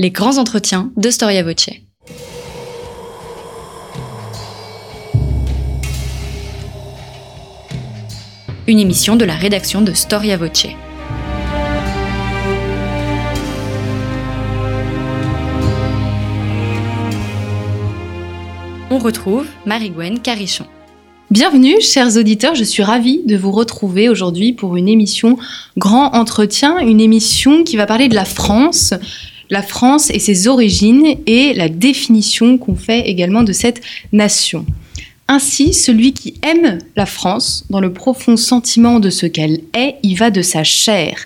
Les grands entretiens de Storia Voce. Une émission de la rédaction de Storia Voce. On retrouve Marie-Gwen Carichon. Bienvenue, chers auditeurs. Je suis ravie de vous retrouver aujourd'hui pour une émission Grand Entretien, une émission qui va parler de la France, la France et ses origines et la définition qu'on fait également de cette nation. Ainsi, celui qui aime la France, dans le profond sentiment de ce qu'elle est, y va de sa chair.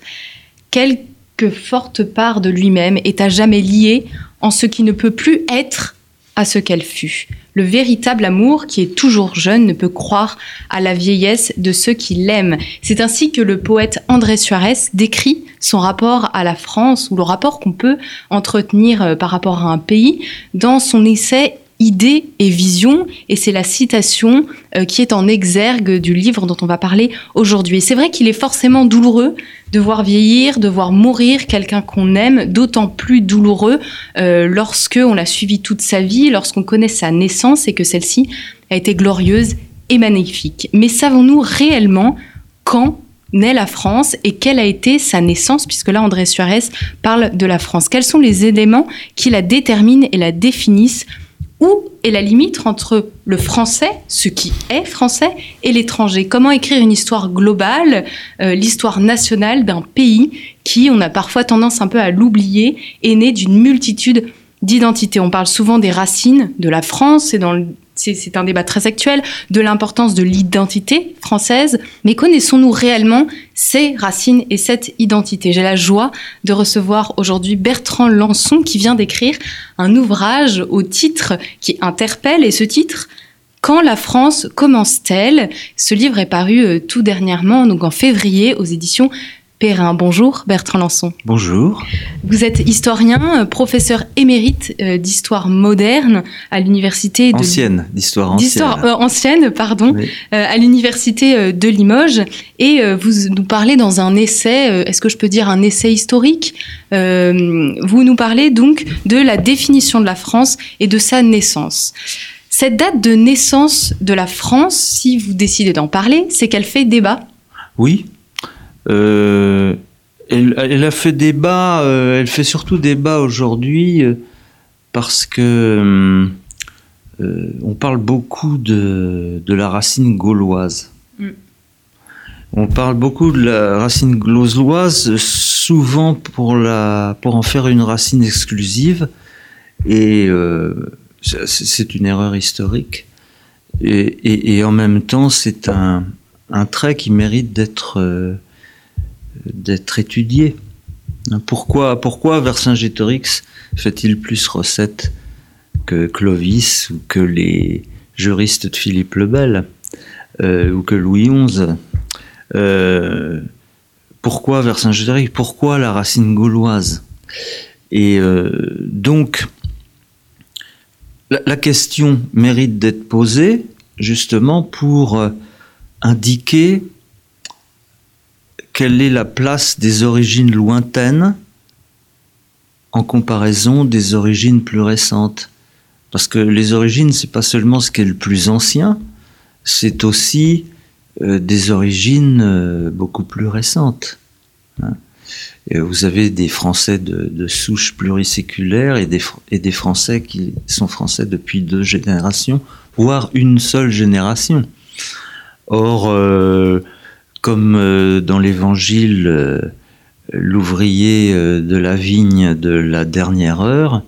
Quelque forte part de lui-même est à jamais liée en ce qui ne peut plus être à ce qu'elle fut. Le véritable amour, qui est toujours jeune, ne peut croire à la vieillesse de ceux qui l'aiment. C'est ainsi que le poète André Suarez décrit son rapport à la France ou le rapport qu'on peut entretenir euh, par rapport à un pays dans son essai idées et vision, et c'est la citation euh, qui est en exergue du livre dont on va parler aujourd'hui. C'est vrai qu'il est forcément douloureux de voir vieillir, de voir mourir quelqu'un qu'on aime, d'autant plus douloureux euh, lorsque on l'a suivi toute sa vie, lorsqu'on connaît sa naissance et que celle-ci a été glorieuse et magnifique. Mais savons-nous réellement quand naît la France et quelle a été sa naissance, puisque là André Suarez parle de la France? Quels sont les éléments qui la déterminent et la définissent où est la limite entre le français, ce qui est français, et l'étranger? Comment écrire une histoire globale, euh, l'histoire nationale d'un pays qui, on a parfois tendance un peu à l'oublier, est né d'une multitude d'identités? On parle souvent des racines de la France et dans le c'est un débat très actuel, de l'importance de l'identité française, mais connaissons-nous réellement ces racines et cette identité? J'ai la joie de recevoir aujourd'hui Bertrand Lançon qui vient d'écrire un ouvrage au titre qui interpelle, et ce titre, quand la France commence-t-elle? Ce livre est paru euh, tout dernièrement, donc en février, aux éditions Perrin. Bonjour Bertrand Lançon. Bonjour. Vous êtes historien, professeur émérite euh, d'histoire moderne à l'université de ancienne d'histoire ancienne. D'histoire euh, ancienne, pardon, euh, à l'université de Limoges et vous nous parlez dans un essai, est-ce que je peux dire un essai historique? Vous nous parlez donc de la définition de la France et de sa naissance. Cette date de naissance de la France, si vous décidez d'en parler, c'est qu'elle fait débat. Oui, euh, elle, a fait débat, euh, elle fait surtout débat aujourd'hui euh, parce que on parle beaucoup de, la racine gauloise. Mm. On parle beaucoup de la racine gauloise, souvent pour, la, pour en faire une racine exclusive, et c'est une erreur historique. Et, en même temps, c'est un, un, trait qui mérite d'être d'être étudié. Pourquoi, pourquoi Vercingétorix fait-il plus recette que Clovis ou que les juristes de Philippe le Bel euh, ou que Louis XI euh, Pourquoi Vercingétorix? Pourquoi la racine gauloise? Et euh, donc, la, question mérite d'être posée justement pour indiquer quelle est la place des origines lointaines en comparaison des origines plus récentes? Parce que les origines, c'est pas seulement ce qui est le plus ancien, c'est aussi euh, des origines euh, beaucoup plus récentes. Hein. Vous avez des Français de, souche pluriséculaire et des, et des Français qui sont Français depuis deux générations, voire une seule génération. Or, euh, comme euh, dans l'évangile, euh, l'ouvrier euh, de la vigne de la dernière heure,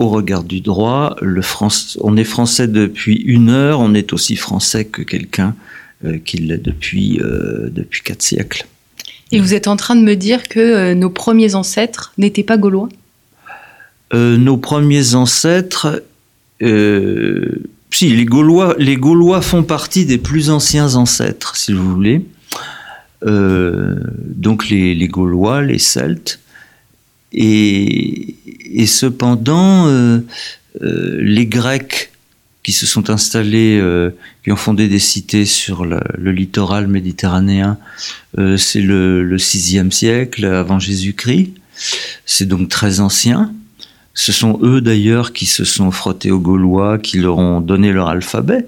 au regard du droit, le on est français depuis une heure, on est aussi français que quelqu'un qui l'est depuis, depuis quatre siècles. Et vous êtes en train de me dire que nos premiers ancêtres n'étaient pas gaulois? Nos premiers ancêtres, si, les Gaulois, font partie des plus anciens ancêtres, si vous voulez. Euh, donc les, Gaulois, les Celtes. Et, cependant, euh, euh, les Grecs qui se sont installés, qui ont fondé des cités sur le, littoral méditerranéen, c'est le, le, sixième siècle avant Jésus-Christ. c'est donc très ancien. Ce sont eux d'ailleurs qui se sont frottés aux Gaulois, qui leur ont donné leur alphabet.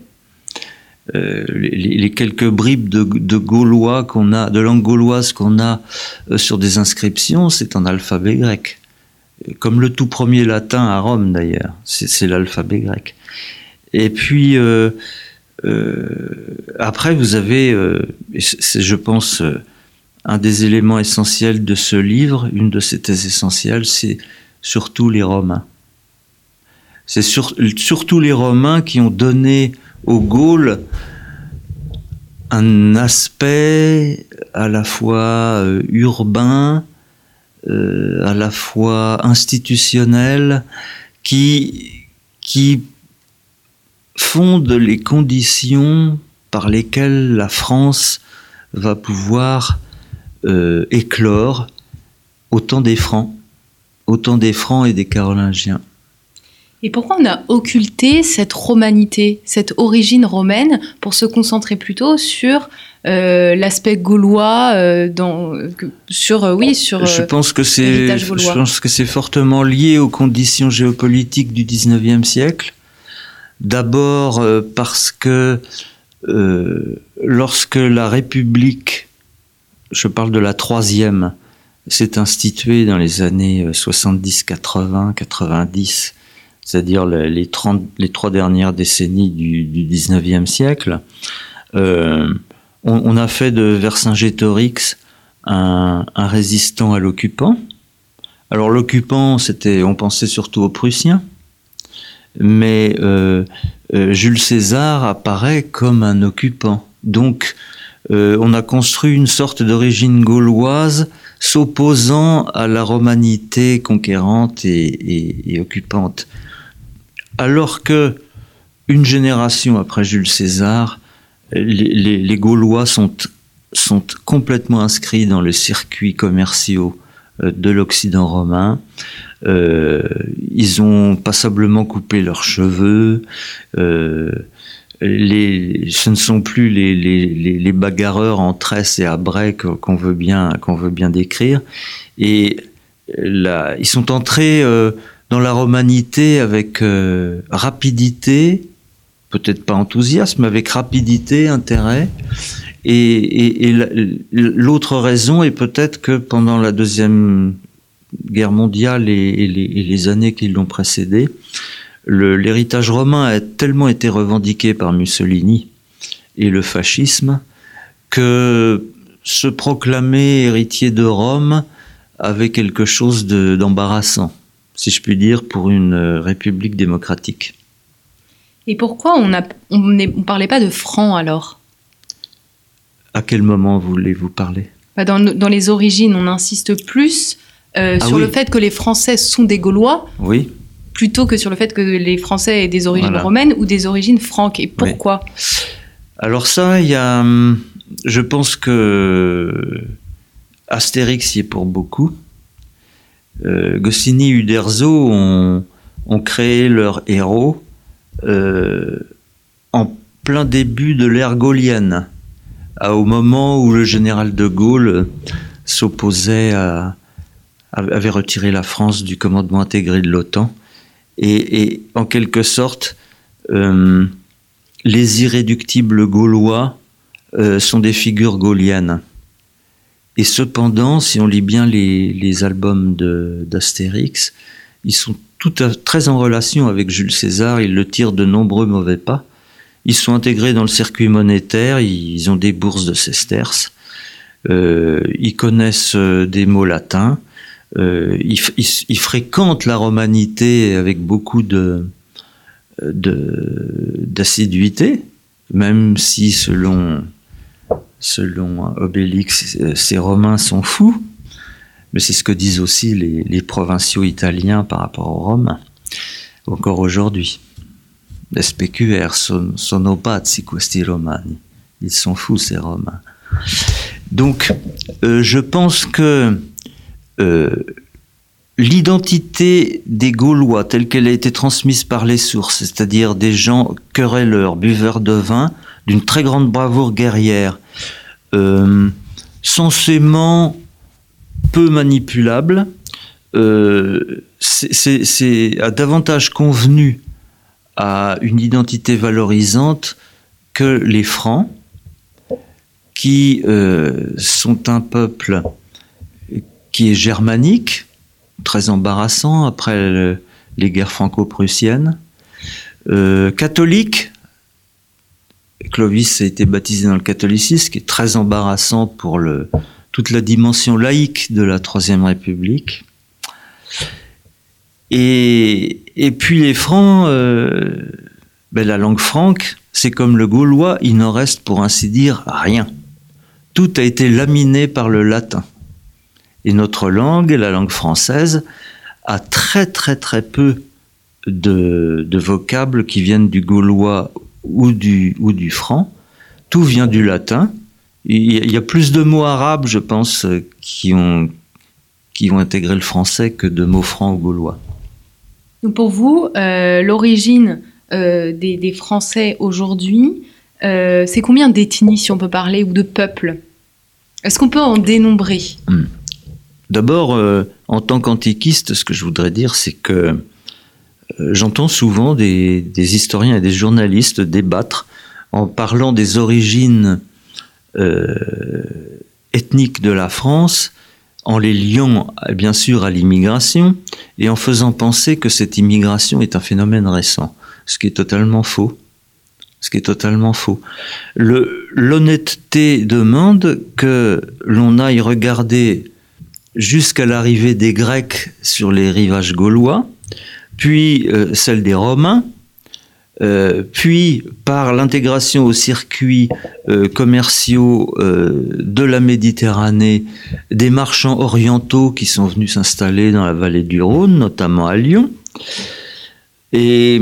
Euh, les, quelques bribes de, gaulois de langue gauloise qu'on a euh, sur des inscriptions, c'est en alphabet grec. Comme le tout premier latin à Rome d'ailleurs, c'est l'alphabet grec. Et puis euh, après, vous avez, c'est je pense un des éléments essentiels de ce livre, une de ses thèses essentielles, c'est surtout les Romains. C'est surtout les Romains qui ont donné aux Gaules un aspect à la fois euh, urbain, euh, à la fois institutionnel, qui, fonde les conditions par lesquelles la France va pouvoir euh, éclore au temps des Francs, au temps des Francs et des Carolingiens. Et pourquoi on a occulté cette romanité, cette origine romaine, pour se concentrer plutôt sur euh, l'aspect gaulois, euh, dans, sur oui, sur. je pense que c'est, je pense que c'est fortement lié aux conditions géopolitiques du 19e siècle. D'abord parce que lorsque la République, je parle de la troisième, s'est instituée dans les années 70, 80, 90 c'est-à-dire les, trois dernières décennies du, du 19e siècle, euh, on, a fait de Vercingétorix un, un résistant à l'occupant. Alors l'occupant, c'était, on pensait surtout aux Prussiens, mais euh, euh, Jules César apparaît comme un occupant. Donc on a construit une sorte d'origine gauloise s'opposant à la romanité conquérante et occupante alors que une génération après Jules César, les, Gaulois sont, complètement inscrits dans le circuit commerciaux euh, de l'Occident romain. Euh, ils ont passablement coupé leurs cheveux. Euh, ce ne sont plus les, bagarreurs en tresse et à qu'on veut bien qu'on veut bien décrire. Et là, ils sont entrés dans la romanité avec euh, rapidité, peut-être pas enthousiasme, avec rapidité, intérêt. Et, l'autre raison est peut-être que pendant la deuxième guerre mondiale et, les, années qui l'ont précédée, l'héritage romain a tellement été revendiqué par Mussolini et le fascisme que se proclamer héritier de Rome avait quelque chose d'embarrassant si je puis dire, pour une euh, république démocratique. Et pourquoi on ne on, parlait pas de francs alors? À quel moment voulez-vous parler? Bah, dans, dans, les origines, on insiste plus euh, ah sur le fait que les Français sont des Gaulois. Oui. Plutôt que sur le fait que les Français aient des origines romaines ou des origines franques. Et pourquoi? Alors ça, il y a, hum, je pense que Astérix y est pour beaucoup. Euh, Goscinny et Uderzo ont, créé leur héros euh, en plein début de l'ère gaulienne, au moment où le général de Gaulle s'opposait à, avait retiré la France du commandement intégré de l'OTAN. Et, en quelque sorte, euh, les irréductibles gaulois sont des figures gauliennes. Et cependant, si on lit bien les, albums d'Astérix, ils sont tout très en relation avec Jules César, ils le tirent de nombreux mauvais pas. Ils sont intégrés dans le circuit monétaire, ils ont des bourses de sesterces, euh, ils connaissent euh, des mots latins, euh, ils, fréquentent la romanité avec beaucoup de d'assiduité, même si selon selon Obélix, ces Romains sont fous, mais c'est ce que disent aussi les, provinciaux italiens par rapport aux Romains, encore aujourd'hui. Les spécuaires sono pazzi questi romani. Ils sont fous, ces Romains. Donc, euh, je pense que euh, l'identité des Gaulois, telle qu'elle a été transmise par les sources, c'est-à-dire des gens querelleurs, buveurs de vin, d'une très grande bravoure guerrière, euh, censément peu manipulable, c'est a davantage convenu à une identité valorisante que les Francs, qui sont un peuple qui est germanique, très embarrassant après les guerres franco-prussiennes, catholique, Clovis a été baptisé dans le catholicisme, qui est très embarrassant pour toute la dimension laïque de la Troisième République. Et, et puis les Francs, euh, ben la langue franque, c'est comme le gaulois, il n'en reste pour ainsi dire rien. Tout a été laminé par le latin. Et notre langue, la langue française, a très très très peu de, de vocables qui viennent du gaulois ou du, ou du franc. Tout vient du latin. Il y a plus de mots arabes, je pense, qui ont, qui ont intégré le français que de mots francs ou gaulois. Donc pour vous, euh, l'origine euh, des, des, Français aujourd'hui, euh, c'est combien d'ethnies, si on peut parler, ou de peuples? Est-ce qu'on peut en dénombrer? Hmm. D'abord, en tant qu'antiquiste, ce que je voudrais dire, c'est que euh, j'entends souvent des, historiens et des journalistes débattre en parlant des origines euh, ethniques de la France, en les liant bien sûr à l'immigration et en faisant penser que cette immigration est un phénomène récent, ce qui est totalement faux. Ce qui est totalement faux. L'honnêteté demande que l'on aille regarder jusqu'à l'arrivée des Grecs sur les rivages gaulois, puis euh, celle des Romains, euh, puis par l'intégration aux circuits euh, commerciaux de la Méditerranée des marchands orientaux qui sont venus s'installer dans la vallée du Rhône, notamment à Lyon. Et,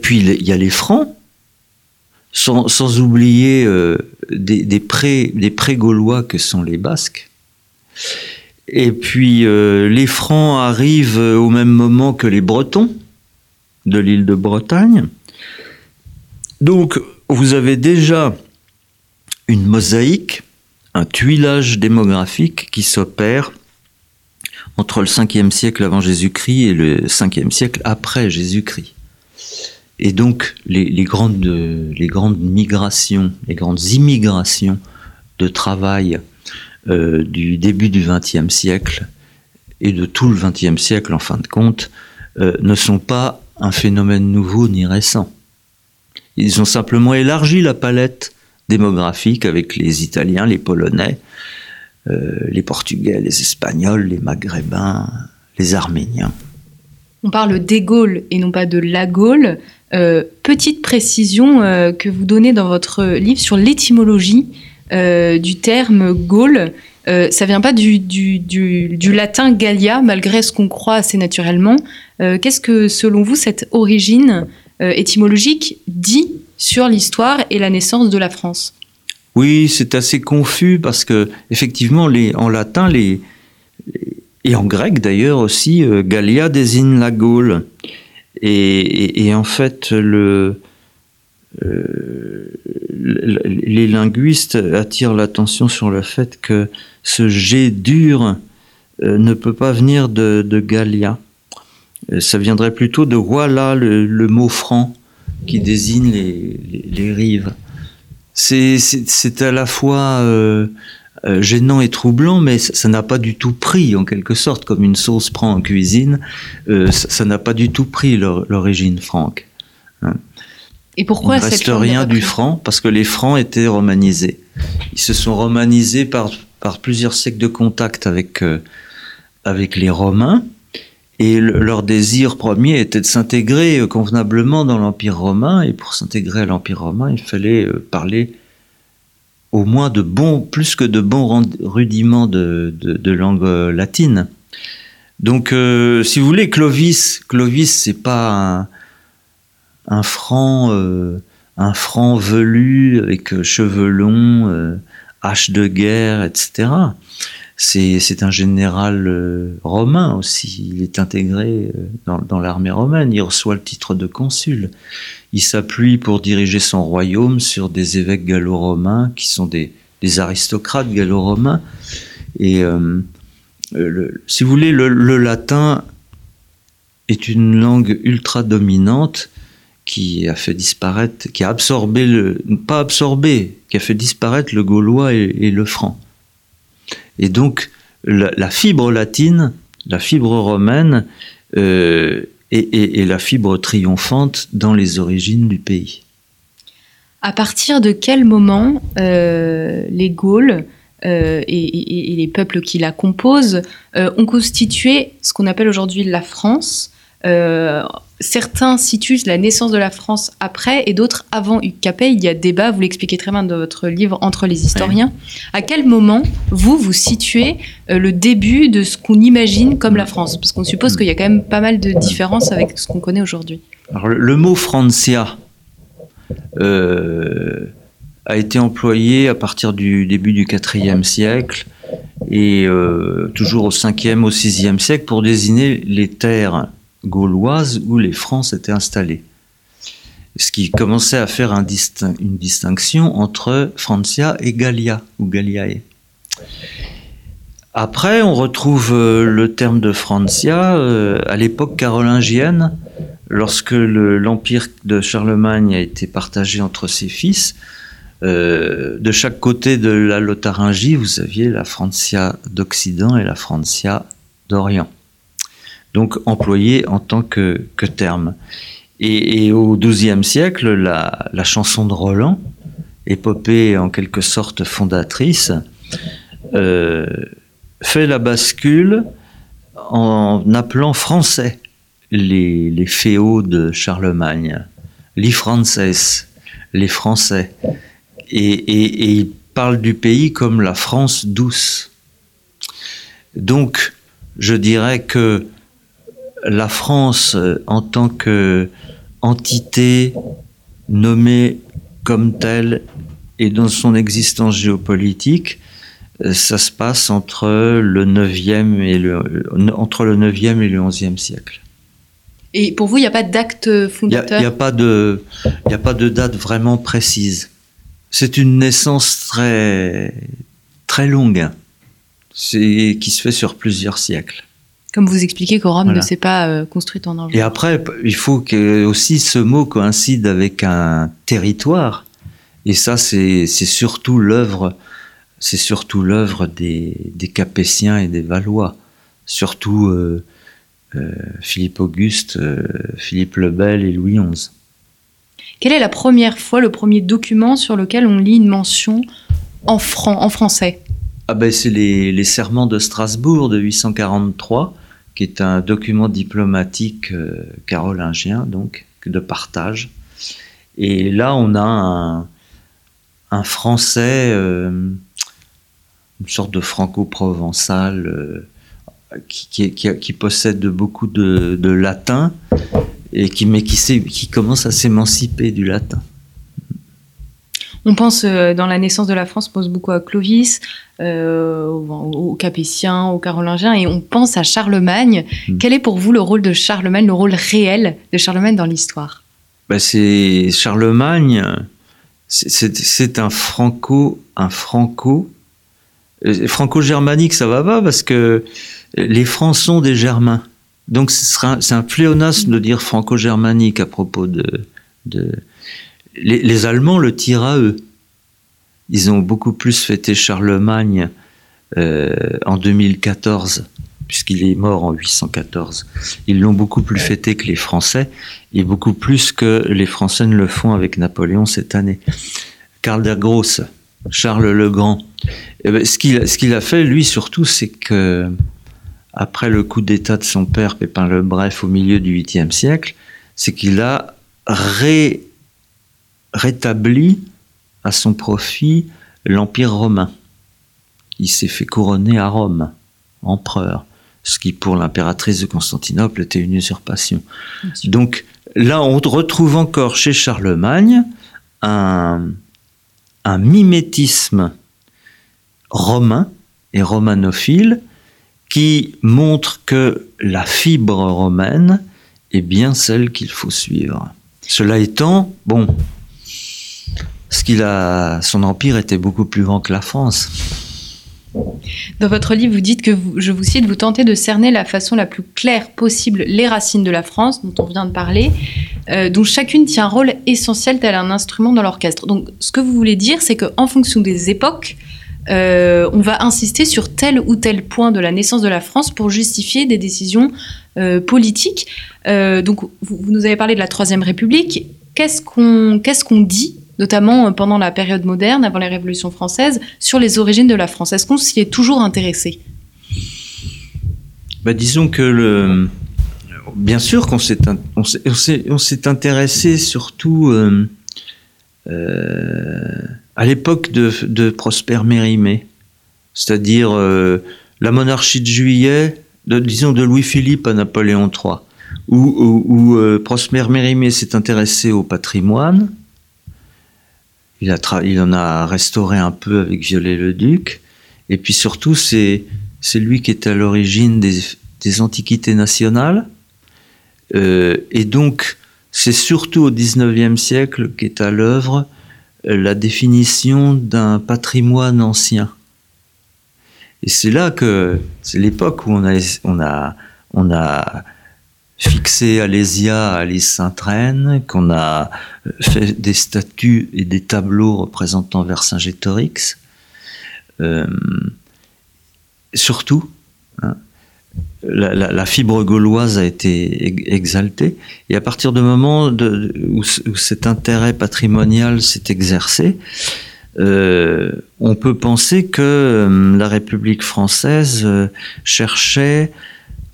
puis il y a les Francs, sans, oublier des, des pré-gaulois que sont les Basques. Et puis euh, les Francs arrivent au même moment que les Bretons de l'île de Bretagne. Donc vous avez déjà une mosaïque, un tuilage démographique qui s'opère entre le 5e siècle avant Jésus-Christ et le 5e siècle après Jésus-Christ. Et donc les, grandes, les grandes migrations, les grandes immigrations de travail euh, du début du XXe siècle et de tout le XXe siècle en fin de compte euh, ne sont pas un phénomène nouveau ni récent. Ils ont simplement élargi la palette démographique avec les Italiens, les Polonais, euh, les Portugais, les Espagnols, les Maghrébins, les Arméniens. On parle des Gaules et non pas de la Gaule. petite précision que vous donnez dans votre livre sur l'étymologie euh, du terme Gaule. Euh, ça vient pas du, latin Gallia, malgré ce qu'on croit assez naturellement. Euh, qu'est-ce que, selon vous, cette origine étymologique dit sur l'histoire et la naissance de la France? Oui, c'est assez confus parce que, effectivement, en latin, les, et en grec d'ailleurs aussi, Gallia désigne la Gaule. Et en fait, le, les linguistes attirent l'attention sur le fait que ce G dur euh, ne peut pas venir de, de Gallia. Euh, ça viendrait plutôt de voilà le, mot franc qui désigne les, rives. C'est à la fois euh, gênant et troublant, mais ça n'a pas du tout pris, en quelque sorte, comme une sauce prend en cuisine. ça n'a pas du tout pris l'origine franque. Hein. Et pourquoi Il ne reste rien du franc parce que les francs étaient romanisés. Ils se sont romanisés par, par plusieurs siècles de contact avec, euh, avec les Romains. Et leur désir premier était de s'intégrer euh, convenablement dans l'Empire romain. Et pour s'intégrer à l'Empire romain, il fallait euh, parler au moins de bons, plus que de bons rudiments de, de, langue latine. Donc, si vous voulez, Clovis, Clovis, c'est pas un, un franc, euh, un franc velu avec euh, cheveux longs, euh, hache de guerre, etc. C'est un général romain aussi. Il est intégré dans, l'armée romaine. Il reçoit le titre de consul. Il s'appuie pour diriger son royaume sur des évêques gallo-romains qui sont des, aristocrates gallo-romains. Et si vous voulez, le, latin est une langue ultra dominante qui a fait disparaître, qui a absorbé le, pas absorbé, qui a fait disparaître le gaulois et, le franc. Et donc, la, fibre latine, la fibre romaine, euh, est, la fibre triomphante dans les origines du pays. À partir de quel moment euh, les Gaules euh, et, les peuples qui la composent euh, ont constitué ce qu'on appelle aujourd'hui la France. Euh, certains situent la naissance de la France après et d'autres avant Hugues Capet. Il y a débat, vous l'expliquez très bien dans votre livre Entre les historiens. À quel moment, vous, vous situez le début de ce qu'on imagine comme la France? Parce qu'on suppose qu'il y a quand même pas mal de différences avec ce qu'on connaît aujourd'hui. Le mot Francia, a été employé à partir du début du IVe siècle et euh, toujours au 5e, au 6e siècle pour désigner les terres gauloises où les Francs s'étaient installés. Ce qui commençait à faire une distinction entre Francia et Gallia, ou Galliae. Après, on retrouve euh, le terme de Francia euh, à l'époque carolingienne, lorsque l'empire de Charlemagne a été partagé entre ses fils. Euh, de chaque côté de la Lotharingie, vous aviez la Francia d'Occident et la Francia d'Orient. Donc employé en tant que, terme. Et, au XIIe siècle, la, chanson de Roland, épopée en quelque sorte fondatrice, euh, fait la bascule en appelant français les, les féaux de Charlemagne, les Frances, les Français et, il parle du pays comme la France douce. Donc, je dirais que la France, euh, en tant qu'entité nommée comme telle et dans son existence géopolitique, euh, ça se passe entre le 9e et le, entre le 9e et le 11e siècle. Et pour vous, il n'y a pas d'acte fondateur Il n'y a, pas de, a pas de date vraiment précise c'est une naissance très, très longue, qui se fait sur plusieurs siècles. Comme vous expliquez que Rome ne s'est pas euh, construite en un Et après, il faut que aussi ce mot coïncide avec un territoire. Et ça, c'est surtout l'œuvre, c'est surtout l'œuvre des, Capétiens et des Valois, surtout euh, euh, Philippe Auguste, Philippe le Bel et Louis XI. Quelle est la première fois, le premier document sur lequel on lit une mention en, franc, en français? Ah ben, C'est les, serments de Strasbourg de 843, qui est un document diplomatique euh, carolingien, donc de partage. Et là, on a un, français, euh, une sorte de franco-provençal, euh, qui, possède beaucoup de latin et mais qui commence à s'émanciper du latin. On pense euh, dans la naissance de la France, on pense beaucoup à Clovis, euh, aux, Capétiens, aux Carolingiens, et on pense à Charlemagne. Hmm. Quel est pour vous le rôle de Charlemagne, le rôle réel de Charlemagne dans l'histoire? Ben c'est Charlemagne, c'est un franco, un franco, euh, franco-germanique, ça va pas parce que les Francs sont des Germains. Donc c'est un pléonasme de dire franco-germanique à propos de... Les, Allemands le tirent à eux. Ils ont beaucoup plus fêté Charlemagne euh, en 2014, puisqu'il est mort en 814. Ils l'ont beaucoup plus fêté que les Français, et beaucoup plus que les Français ne le font avec Napoléon cette année. Karl der Grosse, Charles le Grand. Eh ben, ce qu'il a fait, lui, surtout, c'est que après le coup d'État de son père, Pépin le Bref, au milieu du 8e siècle, c'est qu'il a rétabli à son profit l'Empire romain. Il s'est fait couronner à Rome, empereur, ce qui pour l'impératrice de Constantinople était une usurpation. Donc là, on retrouve encore chez Charlemagne un mimétisme romain et romanophile qui montre que la fibre romaine est bien celle qu'il faut suivre. Cela étant, bon, ce qu'il a, son empire était beaucoup plus grand que la France. Dans votre livre, vous dites que, vous, je vous cite, vous tentez de cerner la façon la plus claire possible les racines de la France, dont on vient de parler, euh, dont chacune tient un rôle essentiel tel un instrument dans l'orchestre. Donc, ce que vous voulez dire, c'est qu'en fonction des époques, euh, on va insister sur tel ou tel point de la naissance de la France pour justifier des décisions euh, politiques. Donc, vous, vous nous avez parlé de la Troisième République. Qu'est-ce qu'on qu'est-ce qu'on dit notamment pendant la période moderne, avant la Révolution française, sur les origines de la France Est-ce qu'on s'y est toujours intéressé. Bah, Disons que, bien sûr qu'on s'est, intéressé surtout euh, euh, à l'époque de, Prosper Mérimée, c'est-à-dire euh, la monarchie de Juillet, disons de Louis-Philippe à Napoléon III, où, où, euh, Prosper Mérimée s'est intéressé au patrimoine, il, en a restauré un peu avec Viollet-le-Duc. Et puis surtout, c'est, lui qui est à l'origine des, des antiquités nationales. Euh, et donc, c'est surtout au XIXe siècle qu'est à l'œuvre la définition d'un patrimoine ancien. Et c'est là que c'est l'époque où on a, on a, on a fixé Alésia à Alice Sainte-Reine, qu'on a fait des statues et des tableaux représentant Vercingétorix. Euh, surtout, hein, la, fibre gauloise a été exaltée, et à partir du moment où, cet intérêt patrimonial s'est exercé, euh, on peut penser que euh, la République française euh, cherchait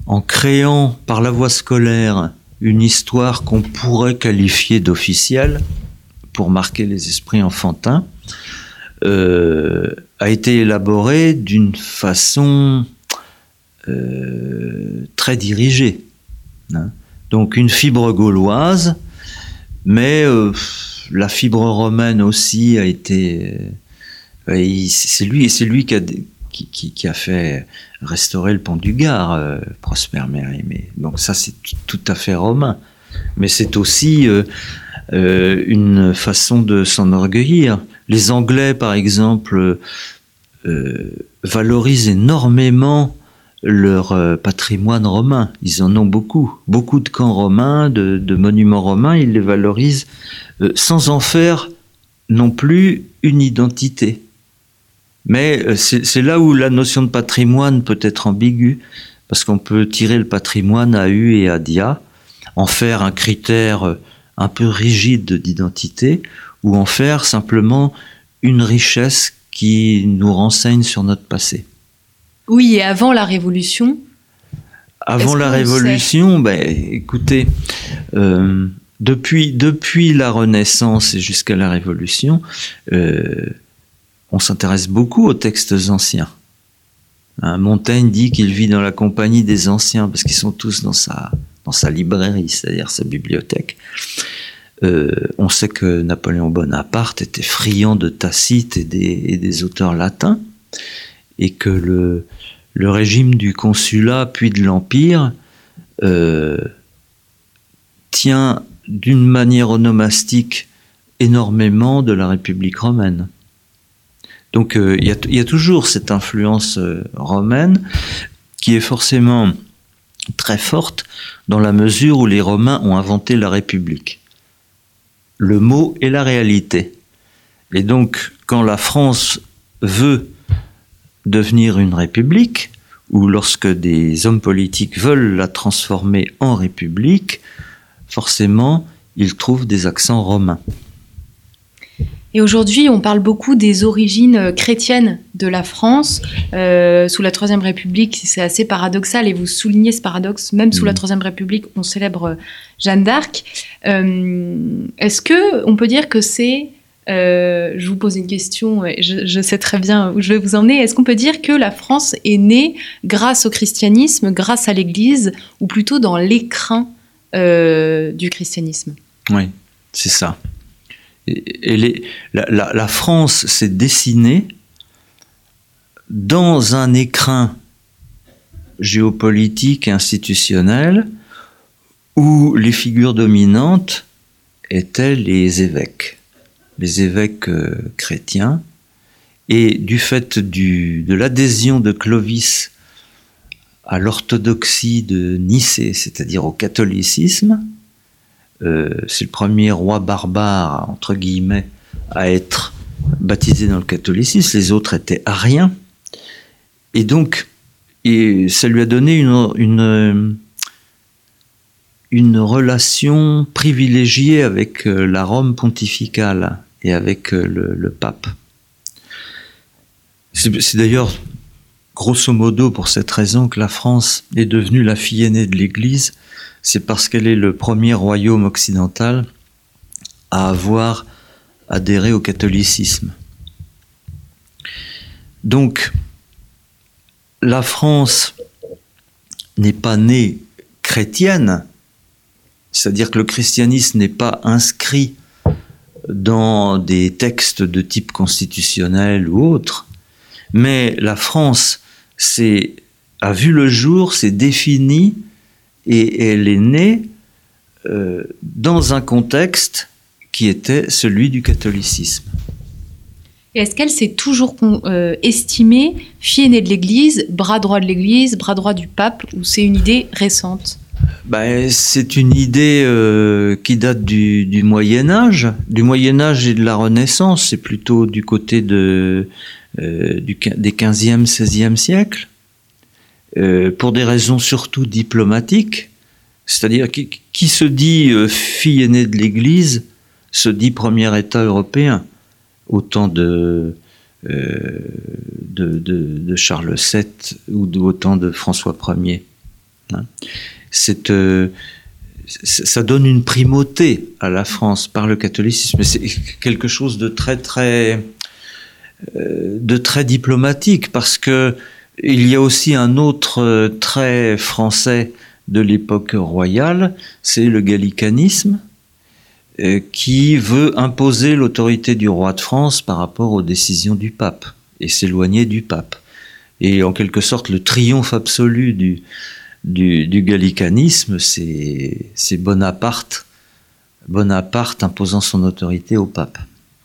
en créant par la voie scolaire une histoire qu'on pourrait qualifier d'officielle pour marquer les esprits enfantins, euh, a été élaborée d'une façon euh, très dirigée. Hein. Donc une fibre gauloise, mais euh, la fibre romaine aussi a été. C'est lui, lui qui a, qui, a fait restaurer le pont du Gard, euh, Prosper Mérimée. Donc ça, c'est tout à fait romain. Mais c'est aussi euh, euh, une façon de s'enorgueillir. Les Anglais, par exemple, valorisent énormément leur patrimoine romain. Ils en ont beaucoup. Beaucoup de camps romains, de, monuments romains, ils les valorisent sans en faire non plus une identité. Mais c'est là où la notion de patrimoine peut être ambiguë, parce qu'on peut tirer le patrimoine à U et à Dia, en faire un critère un peu rigide d'identité, ou en faire simplement une richesse qui nous renseigne sur notre passé. Oui, et avant la Révolution Avant la Révolution, ben, écoutez, euh, depuis, depuis la Renaissance et jusqu'à la Révolution, euh, on s'intéresse beaucoup aux textes anciens. Hein, Montaigne dit qu'il vit dans la compagnie des anciens parce qu'ils sont tous dans sa, librairie, c'est-à-dire sa bibliothèque. Euh, on sait que Napoléon Bonaparte était friand de Tacite et des, auteurs latins, et que le, le, régime du consulat puis de l'Empire euh, tient d'une manière onomastique énormément de la République romaine. Donc il euh, y, y, a toujours cette influence euh, romaine qui est forcément très forte dans la mesure où les Romains ont inventé la République. Le mot est la réalité. Et donc quand la France veut devenir une république, ou lorsque des hommes politiques veulent la transformer en république, forcément, ils trouvent des accents romains. Et aujourd'hui, on parle beaucoup des origines chrétiennes de la France. Euh, sous la Troisième République, c'est assez paradoxal, et vous soulignez ce paradoxe, même sous mmh. la Troisième République, on célèbre Jeanne d'Arc. Euh, Est-ce que on peut dire que c'est euh, je vous pose une question, je, je, sais très bien où je vais vous emmener. Est-ce qu'on peut dire que la France est née grâce au christianisme, grâce à l'Église, ou plutôt dans l'écrin euh, du christianisme? Oui, c'est ça. Et, la, France s'est dessinée dans un écrin géopolitique et institutionnel où les figures dominantes étaient les évêques les évêques euh, chrétiens. Et du fait de l'adhésion de Clovis à l'orthodoxie de Nicée, c'est-à-dire au catholicisme, c'est le premier roi barbare, entre guillemets, à être baptisé dans le catholicisme, les autres étaient ariens. Et donc, et ça lui a donné une, une, relation privilégiée avec euh, la Rome pontificale et avec euh, le pape. C'est d'ailleurs grosso modo pour cette raison que la France est devenue la fille aînée de l'Église, c'est parce qu'elle est le premier royaume occidental à avoir adhéré au catholicisme. Donc, la France n'est pas née chrétienne, c'est-à-dire que le christianisme n'est pas inscrit dans des textes de type constitutionnel ou autre, mais la France a vu le jour, s'est définie et elle est née euh, dans un contexte qui était celui du catholicisme. Est-ce qu'elle s'est toujours euh, estimée fille aînée de l'Église, bras droit de l'Église, bras droit du pape, ou c'est une idée récente? Ben, C'est une idée euh, qui date du, Moyen Âge, du Moyen Âge et de la Renaissance, c'est plutôt du côté de, euh, du, des 15e, 16e siècles, pour des raisons surtout diplomatiques, c'est-à-dire qui, se dit fille aînée de l'Église se dit premier État européen au temps de, euh, de, de, Charles VII ou au temps de François Ier. Hein. Euh, ça donne une primauté à la France par le catholicisme. C'est quelque chose de très très euh, de très diplomatique parce que il y a aussi un autre trait français de l'époque royale, c'est le gallicanisme euh, qui veut imposer l'autorité du roi de France par rapport aux décisions du pape et s'éloigner du pape. Et en quelque sorte, le triomphe absolu du, gallicanisme, c'est Bonaparte, Bonaparte imposant son autorité au pape.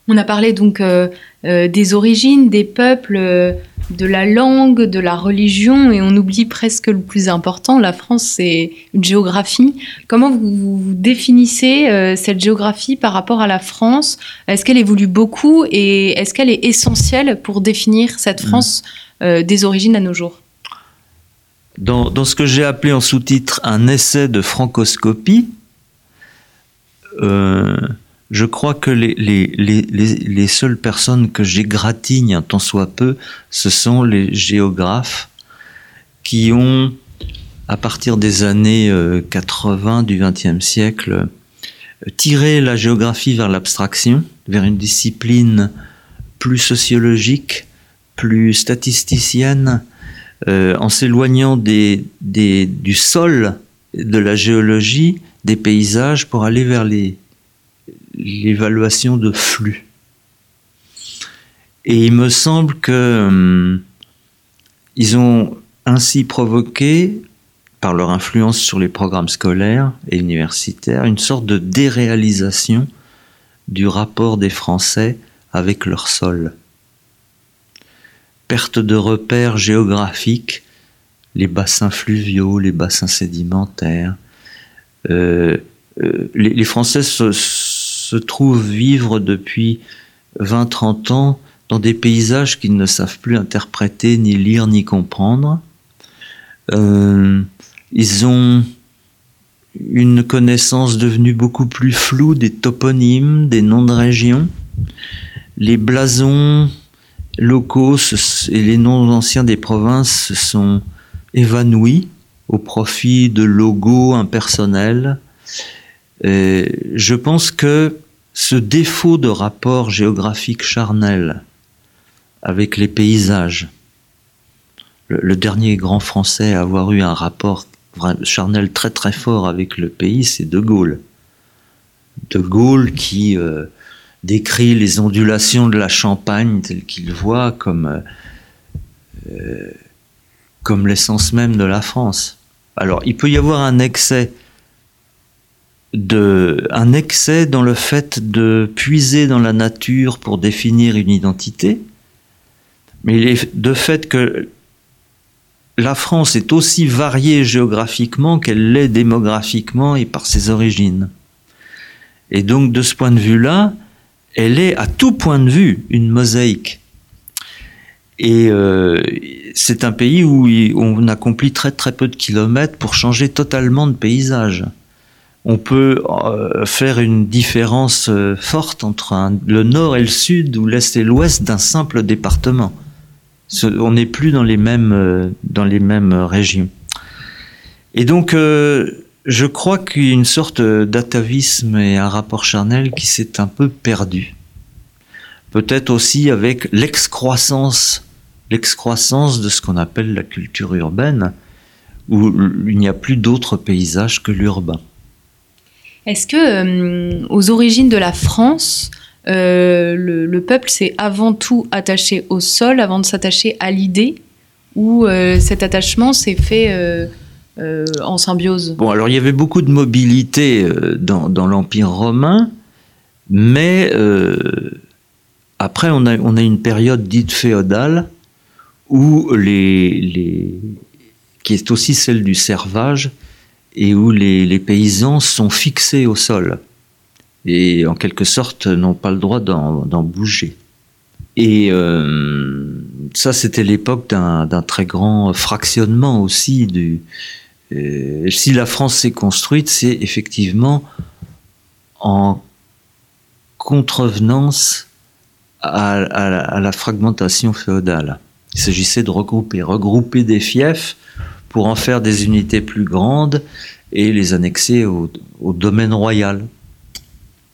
On a parlé donc euh, euh, des origines, des peuples, euh, de la langue, de la religion, et on oublie presque le plus important, la France, c'est une géographie. Comment vous, définissez cette géographie par rapport à la France? Est-ce qu'elle évolue beaucoup et est-ce qu'elle est essentielle pour définir cette mmh. France des origines à nos jours? Dans, dans, ce que j'ai appelé en sous-titre un essai de francoscopie, je crois que les, les, les, les seules personnes que j'égratigne tant soit peu, ce sont les géographes qui ont, à partir des années 80 euh, du XXe siècle, tiré la géographie vers l'abstraction, vers une discipline plus sociologique, plus statisticienne, euh, en s'éloignant des, des, du sol, de la géologie, des paysages, pour aller vers les, l'évaluation de flux. Et il me semble que hum, ont ainsi provoqué, par leur influence sur les programmes scolaires et universitaires, une sorte de déréalisation du rapport des Français avec leur sol. Perte de repères géographiques, les bassins fluviaux, les bassins sédimentaires. Euh, euh, les, Français se, se trouvent vivre depuis 20-30 ans dans des paysages qu'ils ne savent plus interpréter, ni lire, ni comprendre. Euh, ils ont une connaissance devenue beaucoup plus floue des toponymes, des noms de régions. Les blasons locaux et les noms anciens des provinces se sont évanouis au profit de logos impersonnels. je pense que ce défaut de rapport géographique charnel avec les paysages, le, dernier grand Français à avoir eu un rapport charnel très très fort avec le pays, c'est De Gaulle. De Gaulle qui euh, décrit les ondulations de la Champagne telles qu'il voit comme, euh, euh, comme l'essence même de la France. Alors il peut y avoir un excès de, un excès dans le fait de puiser dans la nature pour définir une identité, Mais il est de fait que la France est aussi variée géographiquement qu'elle l'est démographiquement et par ses origines. Et donc de ce point de vue-là, elle est à tout point de vue une mosaïque. Et euh, c'est un pays où on accomplit très très peu de kilomètres pour changer totalement de paysage. On peut euh, faire une différence euh, forte entre le nord et le sud ou l'est et l'ouest d'un simple département. On n'est plus dans les mêmes dans les mêmes régions. Et donc je crois qu'il y a une sorte d'atavisme et un rapport charnel qui s'est un peu perdu. Peut-être aussi avec l'excroissance l'excroissance de ce qu'on appelle la culture urbaine, où il n'y a plus d'autres paysages que l'urbain. Est-ce que, euh, aux origines de la France, euh, le, peuple s'est avant tout attaché au sol avant de s'attacher à l'idée, ou euh, cet attachement s'est fait en symbiose? Bon, alors il y avait beaucoup de mobilité dans, l'Empire romain, mais après on a, on a une période dite féodale où les, qui est aussi celle du servage, et où les, paysans sont fixés au sol, et en quelque sorte n'ont pas le droit d'en bouger. Et euh, ça, c'était l'époque d'un très grand fractionnement aussi. Du, euh, si la France s'est construite, c'est effectivement en contrevenance à la fragmentation féodale. Il s'agissait de regrouper, regrouper des fiefs pour en faire des unités plus grandes et les annexer au, domaine royal.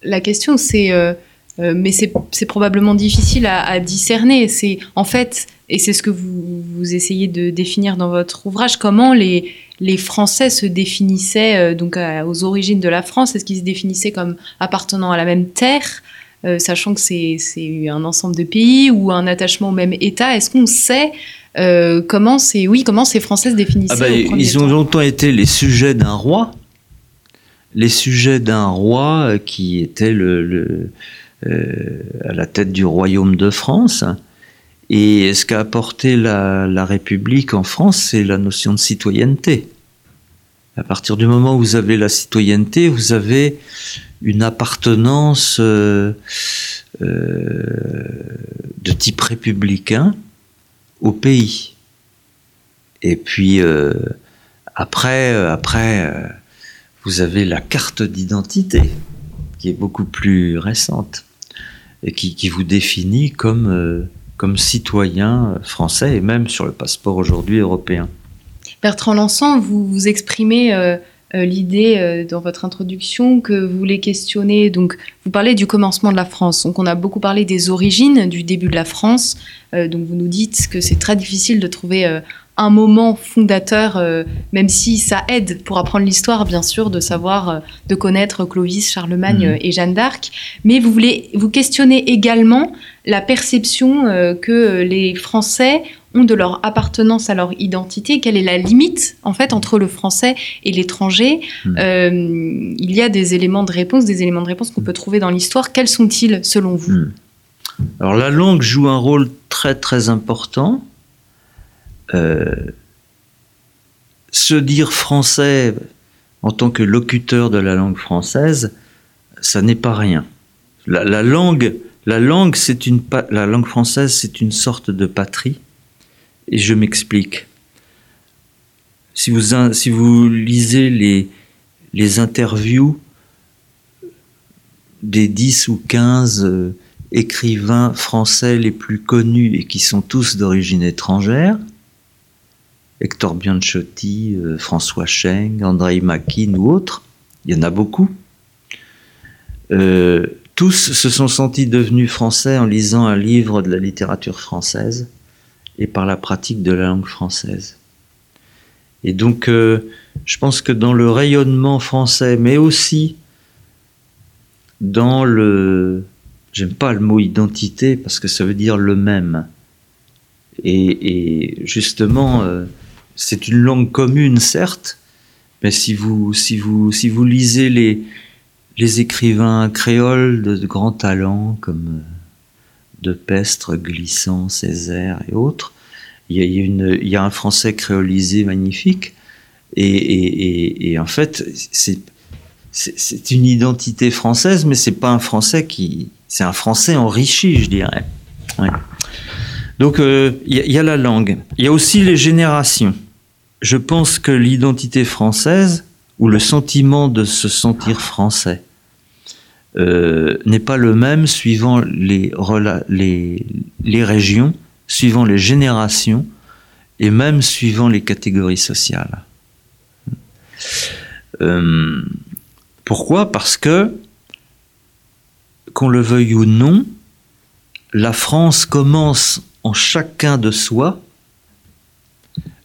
La question, c'est, euh, euh, mais c'est probablement difficile à, discerner. C'est en fait, et c'est ce que vous, essayez de définir dans votre ouvrage, comment les, Français se définissaient euh, donc aux origines de la France. Est-ce qu'ils se définissaient comme appartenant à la même terre sachant que c'est un ensemble de pays ou un attachement au même État? Est-ce qu'on sait euh, comment ces oui comment ces Français se définissaient ah ben, Ils ont longtemps été les sujets d'un roi, les sujets d'un roi euh, qui était le, à la tête du royaume de France. Et ce qu'a apporté la, la République en France, c'est la notion de citoyenneté. À partir du moment où vous avez la citoyenneté, vous avez une appartenance euh, euh, de type républicain au pays. Et puis euh, après, après, vous avez la carte d'identité qui est beaucoup plus récente et qui, qui vous définit comme, comme citoyen français et même sur le passeport aujourd'hui européen. Bertrand Lançon, vous vous exprimez euh, euh, l'idée euh, dans votre introduction que vous voulez questionner. Donc, vous parlez du commencement de la France. Donc, on a beaucoup parlé des origines du début de la France. donc, vous nous dites que c'est très difficile de trouver un moment fondateur, même si ça aide pour apprendre l'histoire, bien sûr, de savoir, de connaître Clovis, Charlemagne mmh. et Jeanne d'Arc. Mais vous voulez vous questionner également la perception que les Français ont de leur appartenance à leur identité, quelle est la limite en fait entre le français et l'étranger. Hmm. Euh, il y a des éléments de réponse, des éléments de réponse qu'on peut trouver dans l'histoire. Quels sont-ils selon vous? Hmm. Alors la langue joue un rôle très très important. Euh, se dire français en tant que locuteur de la langue française, ça n'est pas rien. La, langue, la langue, c'est une la langue française, c'est une sorte de patrie et je m'explique. Si vous, si vous lisez les, les interviews des 10 ou 15 euh, écrivains français les plus connus et qui sont tous d'origine étrangère, Hector Bianchotti, euh, François Cheng, André Makin ou autres, il y en a beaucoup. Euh, tous se sont sentis devenus français en lisant un livre de la littérature française et par la pratique de la langue française. Et donc, euh, je pense que dans le rayonnement français, mais aussi dans le... J'aime pas le mot identité parce que ça veut dire le même. Et, justement, euh, c'est une langue commune, certes, mais si vous, si vous, si vous lisez les, les écrivains créoles de, de, grand talent comme de Pestre, Glissant, Césaire et autres. Il y a, un français créolisé magnifique. Et, en fait, c'est, une identité française, mais c'est pas un français qui. C'est un français enrichi, je dirais. Donc, euh, il y, a la langue. Il y a aussi les générations. Je pense que l'identité française, ou le sentiment de se sentir français, euh, n'est pas le même suivant les, régions, suivant les générations et même suivant les catégories sociales. Euh, pourquoi? Parce que, qu'on le veuille ou non, la France commence en chacun de soi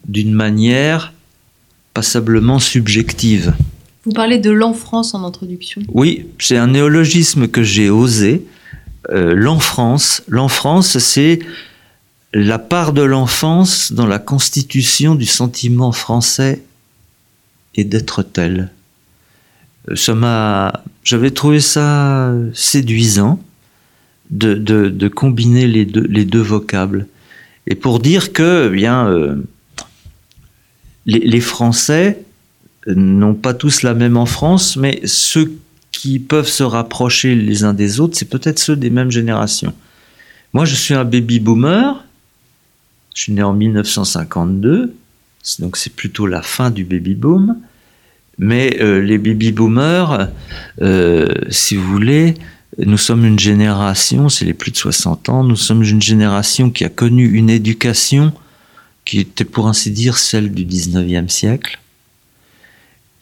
d'une manière passablement subjective. Vous parlez de l'enfance en introduction. Oui, c'est un néologisme que j'ai osé. Euh, l'enfance, l'enfance, c'est la part de l'enfance dans la constitution du sentiment français et d'être tel. Euh, ça m'a, j'avais trouvé ça séduisant de, de, combiner les deux, les deux, vocables. Et pour dire que, eh bien, euh, les Français n'ont pas tous la même en France, mais ceux qui peuvent se rapprocher les uns des autres, c'est peut-être ceux des mêmes générations. Moi, je suis un baby boomer. Je suis né en 1952, donc c'est plutôt la fin du baby boom. Mais euh, les baby boomers, euh, si vous voulez, nous sommes une génération, c'est les plus de 60 ans, nous sommes une génération qui a connu une éducation qui était pour ainsi dire celle du 19e siècle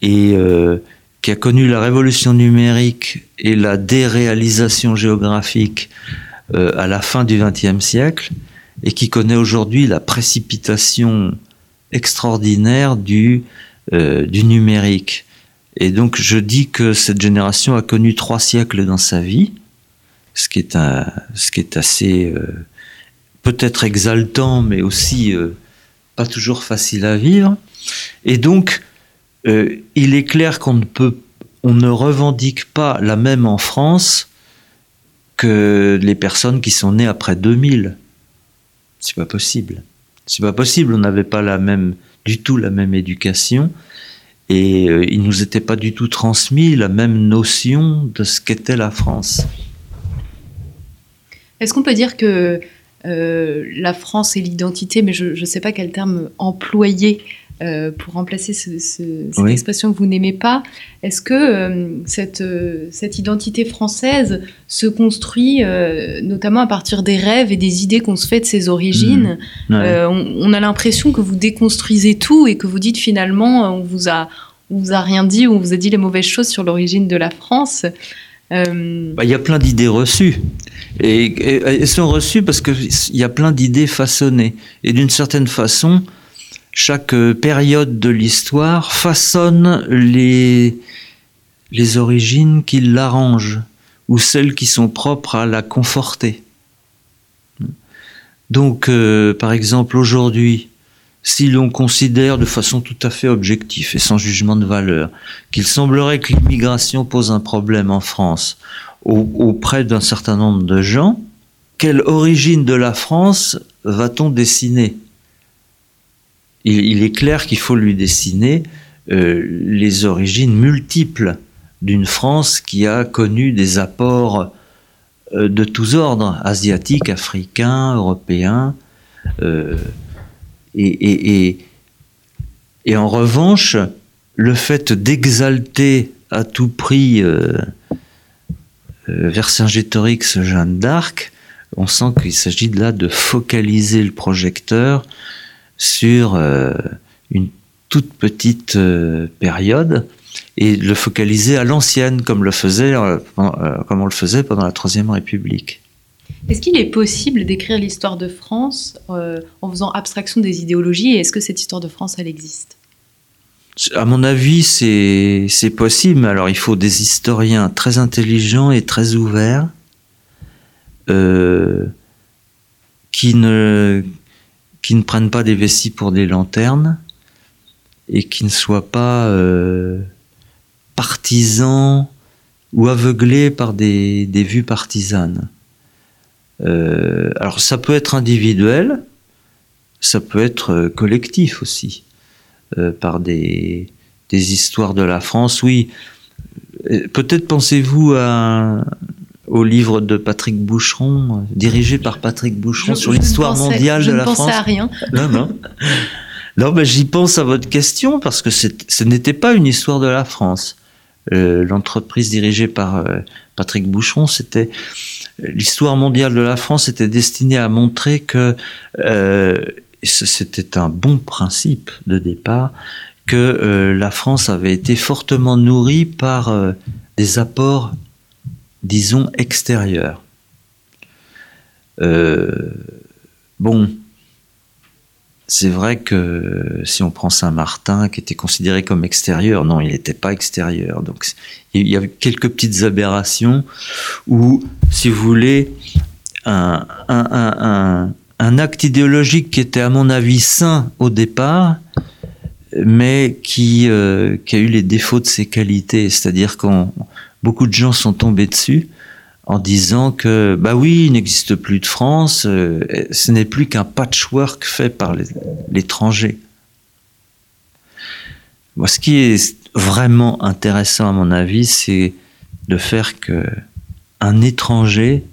et euh, qui a connu la révolution numérique et la déréalisation géographique euh, à la fin du XXe siècle et qui connaît aujourd'hui la précipitation extraordinaire du, euh, du numérique. Et donc je dis que cette génération a connu trois siècles dans sa vie, ce qui est, un, ce qui est assez euh, peut-être exaltant, mais aussi euh, pas toujours facile à vivre. Et donc euh, il est clair qu'on ne peut, on ne revendique pas la même en France que les personnes qui sont nées après 2000. C'est pas possible. C'est pas possible. On n'avait pas la même, du tout la même éducation et euh, il nous était pas du tout transmis la même notion de ce qu'était la France. Est-ce qu'on peut dire que euh, la France et l'identité, mais je ne sais pas quel terme employer euh, pour remplacer ce, ce, cette oui. expression que vous n'aimez pas. Est-ce que euh, cette, euh, cette, identité française se construit notamment à partir des rêves et des idées qu'on se fait de ses origines? Mmh. Ouais. on, on, a l'impression que vous déconstruisez tout et que vous dites finalement on vous a, on vous a rien dit ou on vous a dit les mauvaises choses sur l'origine de la France. Il bah, y a plein d'idées reçues. Et, et, elles sont reçues parce qu'il y a plein d'idées façonnées. Et d'une certaine façon, chaque période de l'histoire façonne les, les origines qui l'arrangent ou celles qui sont propres à la conforter. Donc, euh, par exemple, aujourd'hui, si l'on considère de façon tout à fait objective et sans jugement de valeur qu'il semblerait que l'immigration pose un problème en France auprès d'un certain nombre de gens, quelle origine de la France va-t-on dessiner? Il, est clair qu'il faut lui dessiner euh, les origines multiples d'une France qui a connu des apports euh, de tous ordres, asiatiques, africains, européens. Euh, et, en revanche, le fait d'exalter à tout prix Vercingétorix, Jeanne d'Arc, on sent qu'il s'agit là de focaliser le projecteur sur euh, une toute petite euh, période et le focaliser à l'ancienne comme le faisait euh, comme on le faisait pendant la troisième République. Est-ce qu'il est possible d'écrire l'histoire de France euh, en faisant abstraction des idéologies et est-ce que cette histoire de France elle existe? À mon avis, c'est c'est possible. Alors il faut des historiens très intelligents et très ouverts euh, qui ne qui ne prennent pas des vessies pour des lanternes et qui ne soient pas euh, partisans ou aveuglés par des, des vues partisanes. Euh, alors ça peut être individuel, ça peut être euh, collectif aussi, euh, par des, des histoires de la France. Oui, Euh, peut-être pensez-vous à, au livre de Patrick Boucheron, euh, dirigé par Patrick Boucheron, Je- sur l'histoire mondiale je de ne la pensais France. à rien. Non, non. Non, mais j'y pense à votre question parce que ce n'était pas une histoire de la France. Euh, L'entreprise dirigée par euh, Patrick Boucheron, c'était l'histoire mondiale de la France était destinée à montrer que euh, c'était un bon principe de départ que la France avait été fortement nourrie par des apports, disons, extérieurs. Euh, bon, c'est vrai que si on prend Saint-Martin, qui était considéré comme extérieur, non, il n'était pas extérieur. Donc il y avait quelques petites aberrations où, si vous voulez, un, un, un acte idéologique qui était, à mon avis, sain au départ, mais qui, euh, qui a eu les défauts de ses qualités. C'est-à-dire qu'on beaucoup de gens sont tombés dessus en disant que bah oui, il n'existe plus de France, euh, ce n'est plus qu'un patchwork fait par l'étranger. Moi, ce qui est vraiment intéressant à mon avis, c'est de faire que un étranger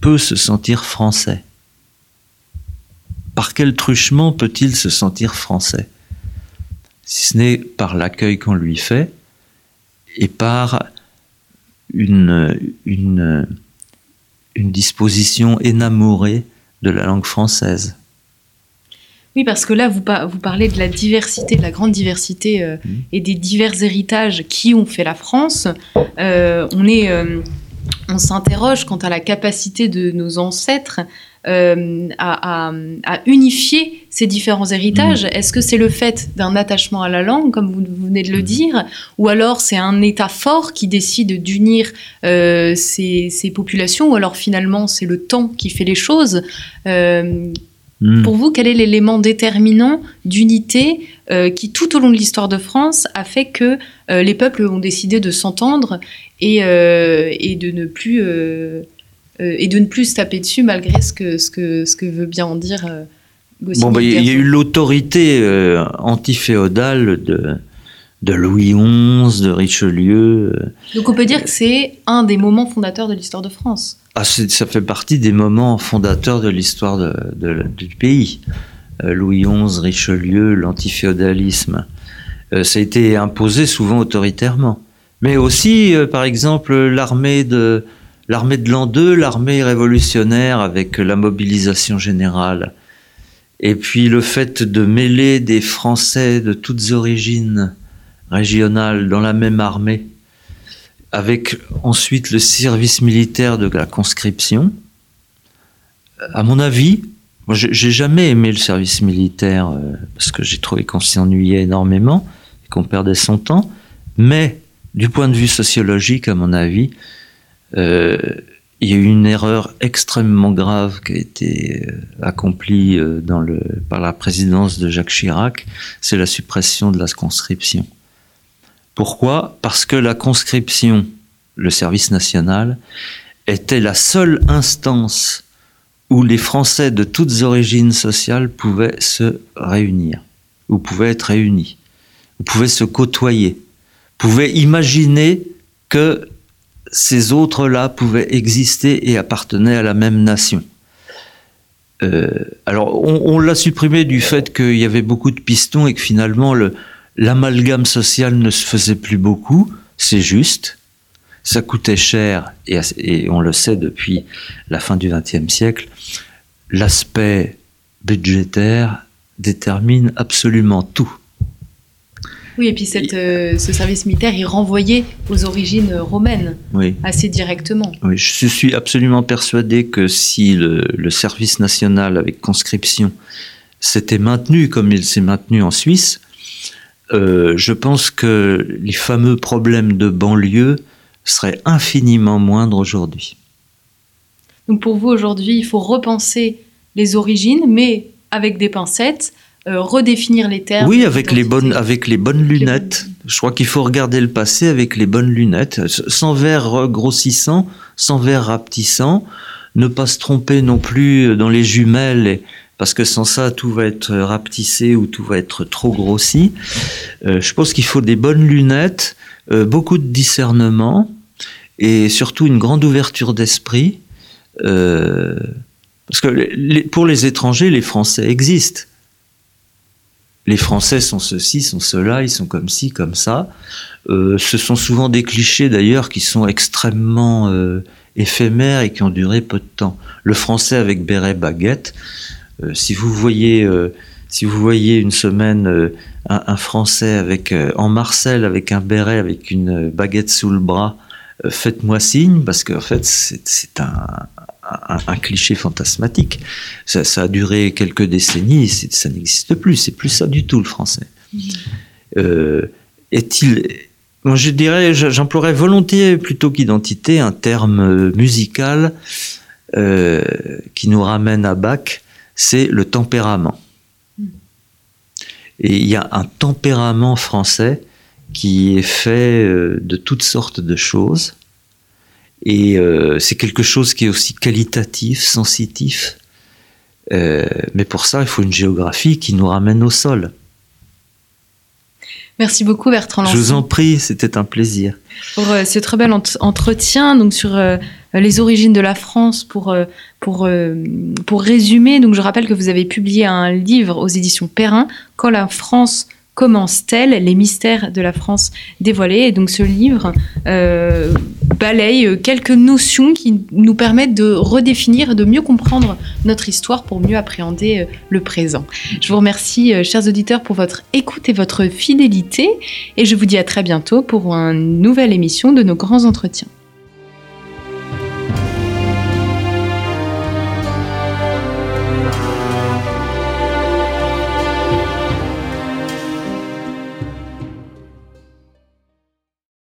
peut se sentir français. Par quel truchement peut-il se sentir français? Si ce n'est par l'accueil qu'on lui fait et par une, une, une disposition énamorée de la langue française. Oui, parce que là, vous, par- vous parlez de la diversité, de la grande diversité euh, Mhm. et des divers héritages qui ont fait la France. Euh, on est, euh, on s'interroge quant à la capacité de nos ancêtres euh, à, à- à unifier ces différents héritages. Est-ce que c'est le fait d'un attachement à la langue, comme vous, venez de le Mhm. dire, ou alors c'est un État fort qui décide d'unir euh, ces, ces populations, ou alors finalement c'est le temps qui fait les choses? Euh, Hmm. pour vous, quel est l'élément déterminant d'unité qui, tout au long de l'histoire de France, a fait que les peuples ont décidé de s'entendre et, et de ne plus et de ne plus se taper dessus malgré ce que ce que ce que veut bien en dire euh, Goscinny Bon, bah, il y a eu l'autorité euh, antiféodale de, de Louis XI, de Richelieu. euh. Donc on peut dire que c'est un des moments fondateurs de l'histoire de France. Ah, ça fait partie des moments fondateurs de l'histoire de- de- du pays. Euh, Louis XI, Richelieu, l'antiféodalisme. Euh, ça a été imposé souvent autoritairement. Mais aussi, euh, par exemple, l'armée de l'armée de l'an 2, l'armée révolutionnaire avec la mobilisation générale. Et puis le fait de mêler des Français de toutes origines régionales dans la même armée, avec ensuite le service militaire de la conscription. À mon avis, moi j'ai jamais aimé le service militaire euh, parce que j'ai trouvé qu'on s'y ennuyait énormément et qu'on perdait son temps, mais du point de vue sociologique, à mon avis, euh, il y a eu une erreur extrêmement grave qui a été euh, accomplie euh, par la présidence de Jacques Chirac, c'est la suppression de la conscription. Pourquoi? Parce que la conscription, le service national, était la seule instance où les Français de toutes origines sociales pouvaient se réunir, ou pouvaient être réunis, ou pouvaient se côtoyer, pouvaient imaginer que ces autres-là pouvaient exister et appartenaient à la même nation. Euh, alors, on, l'a supprimé du fait qu'il y avait beaucoup de pistons et que finalement le, l'amalgame social ne se faisait plus beaucoup, c'est juste. Ça coûtait cher, et, et on le sait depuis la fin du XXe siècle, l'aspect budgétaire détermine absolument tout. Oui, et puis cette, euh, ce service militaire, il renvoyait aux origines romaines Oui. assez directement. Oui, je suis absolument persuadé que si le, le service national avec conscription s'était maintenu comme il s'est maintenu en Suisse, euh, je pense que les fameux problèmes de banlieue seraient infiniment moindres aujourd'hui. Donc pour vous, aujourd'hui, il faut repenser les origines, mais avec des pincettes, euh, redéfinir les termes. Oui, avec les, bonnes, avec les bonnes lunettes. Je crois qu'il faut regarder le passé avec les bonnes lunettes, sans verre grossissant, sans verre rapetissant, ne pas se tromper non plus dans les jumelles, parce que sans ça, tout va être rapetissé ou tout va être trop grossi. Euh, je pense qu'il faut des bonnes lunettes, euh, beaucoup de discernement et surtout une grande ouverture d'esprit. Euh, parce que pour les étrangers, les Français existent. Les Français sont ceci, sont cela, ils sont comme ci, comme ça. ce sont souvent des clichés d'ailleurs qui sont extrêmement éphémères et qui ont duré peu de temps. Le Français avec béret baguette, si vous voyez si vous voyez une semaine euh, un, Français avec euh, en Marcel avec un béret, avec une baguette sous le bras, euh, faites-moi signe, parce qu'en fait, c'est un, un, cliché fantasmatique. Ça, a duré quelques décennies, ça n'existe plus. C'est plus ça du tout, le français. Est-il. Moi, je dirais, j'emploierais volontiers, plutôt qu'identité, un terme musical qui nous ramène à Bach, c'est le tempérament. Et il y a un tempérament français qui est fait euh, de toutes sortes de choses. Et euh, c'est quelque chose qui est aussi qualitatif, sensitif. Euh, mais pour ça, il faut une géographie qui nous ramène au sol. Merci beaucoup Bertrand Je vous en prie, c'était un plaisir. Pour ce très bel entretien donc sur les origines de la France pour pour, euh, pour résumer, donc je rappelle que vous avez publié un livre aux éditions Perrin, Quand la France commence-t-elle Les mystères de la France dévoilés. Et donc ce livre euh, balaye quelques notions qui nous permettent de redéfinir, de mieux comprendre notre histoire pour mieux appréhender euh, le présent. Je vous remercie, chers auditeurs, pour votre écoute et votre fidélité. Et je vous dis à très bientôt pour une nouvelle émission de nos grands entretiens.